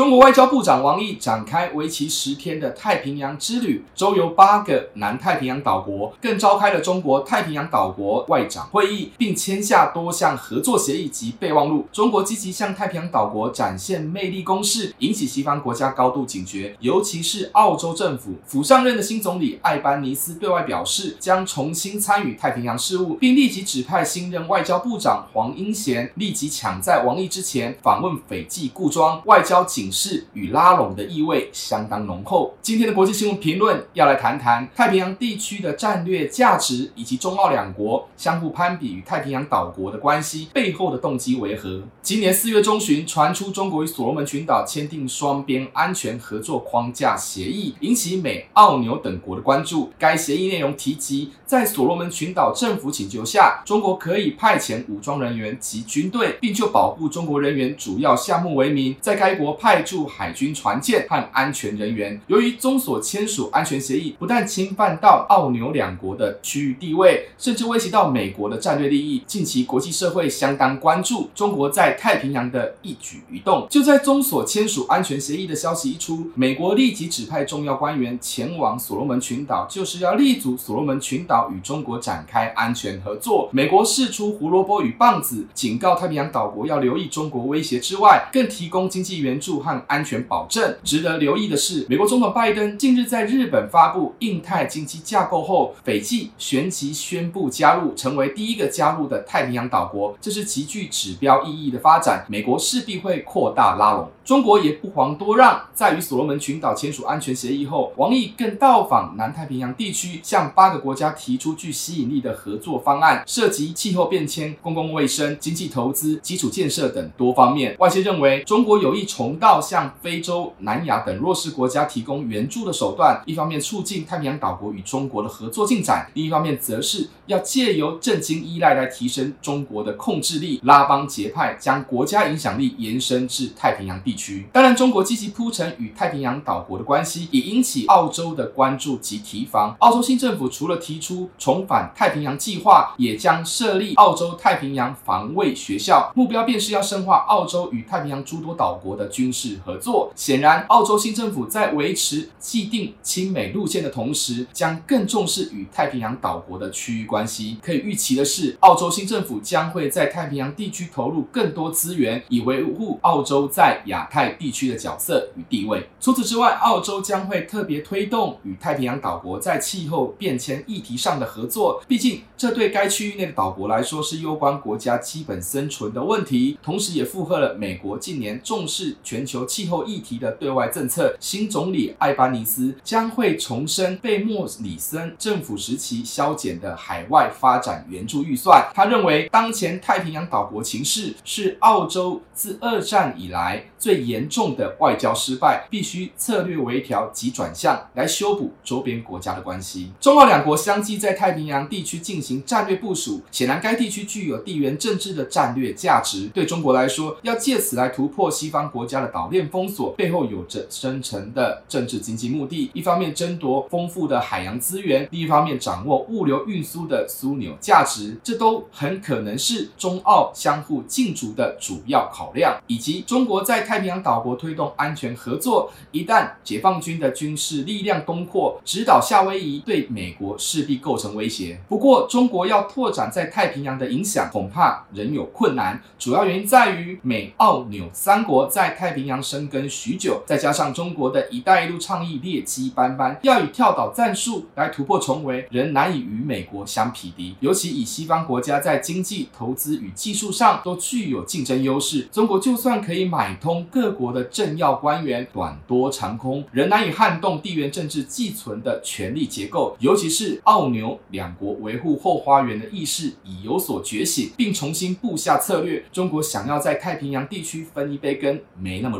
中国外交部长王毅展开为期十天的太平洋之旅，周游八个南太平洋岛国，更召开了中国太平洋岛国外长会议，并签下多项合作协议及备忘录。中国积极向太平洋岛国展现魅力攻势，引起西方国家高度警觉。尤其是澳洲政府，府上任的新总理艾班尼斯对外表示，将重新参与太平洋事务，并立即指派新任外交部长黄英贤立即抢在王毅之前访问斐济故庄，外交警。警示与拉拢的意味相当浓厚。今天的国际新闻评论要来谈谈太平洋地区的战略价值，以及中澳两国相互攀比与太平洋岛国的关系背后的动机为何？今年四月中旬传出中国与所罗门群岛签订双边安全合作框架协议，引起美、澳、纽等国的关注。该协议内容提及，在所罗门群岛政府请求下，中国可以派遣武装人员及军队，并就保护中国人员主要项目为名，在该国派。派驻海军船舰和安全人员。由于中所签署安全协议不但侵犯到澳纽两国的区域地位，甚至威胁到美国的战略利益，近期国际社会相当关注中国在太平洋的一举一动。就在中所签署安全协议的消息一出，美国立即指派重要官员前往所罗门群岛，就是要立足所罗门群岛与中国展开安全合作。美国释出胡萝卜与棒子，警告太平洋岛国要留意中国威胁之外，更提供经济援助。和安全保证。值得留意的是，美国总统拜登近日在日本发布印太经济架构后，斐济旋即宣布加入，成为第一个加入的太平洋岛国，这是极具指标意义的发展。美国势必会扩大拉拢，中国也不遑多让，在与所罗门群岛签署安全协议后，王毅更到访南太平洋地区，向八个国家提出具吸引力的合作方案，涉及气候变迁、公共卫生、经济投资、基础建设等多方面。外界认为，中国有意重蹈。要向非洲、南亚等弱势国家提供援助的手段，一方面促进太平洋岛国与中国的合作进展，另一方面则是要借由政经依赖来提升中国的控制力，拉帮结派，将国家影响力延伸至太平洋地区。当然，中国积极铺陈与太平洋岛国的关系，也引起澳洲的关注及提防。澳洲新政府除了提出重返太平洋计划，也将设立澳洲太平洋防卫学校，目标便是要深化澳洲与太平洋诸多岛国的军事。是合作。显然，澳洲新政府在维持既定亲美路线的同时，将更重视与太平洋岛国的区域关系。可以预期的是，澳洲新政府将会在太平洋地区投入更多资源，以维护澳洲在亚太地区的角色与地位。除此之外，澳洲将会特别推动与太平洋岛国在气候变迁议题上的合作。毕竟，这对该区域内的岛国来说是攸关国家基本生存的问题，同时也附和了美国近年重视全球。求气候议题的对外政策，新总理艾巴尼斯将会重申被莫里森政府时期削减的海外发展援助预算。他认为，当前太平洋岛国情势是澳洲自二战以来最严重的外交失败，必须策略微调及转向来修补周边国家的关系。中澳两国相继在太平洋地区进行战略部署，显然该地区具有地缘政治的战略价值。对中国来说，要借此来突破西方国家的岛。岛链封锁背后有着深层的政治经济目的，一方面争夺丰富的海洋资源，另一方面掌握物流运输的枢纽价值，这都很可能是中澳相互竞逐的主要考量。以及中国在太平洋岛国推动安全合作，一旦解放军的军事力量东扩，直捣夏威夷，对美国势必构成威胁。不过，中国要拓展在太平洋的影响，恐怕仍有困难。主要原因在于美、澳、纽三国在太平洋。将生根许久，再加上中国的一带一路倡议劣迹斑斑，要以跳岛战术来突破重围，仍难以与美国相匹敌。尤其以西方国家在经济、投资与技术上都具有竞争优势，中国就算可以买通各国的政要官员，短多长空，仍难以撼动地缘政治寄存的权力结构。尤其是澳纽两国维护后花园的意识已有所觉醒，并重新布下策略。中国想要在太平洋地区分一杯羹，没那么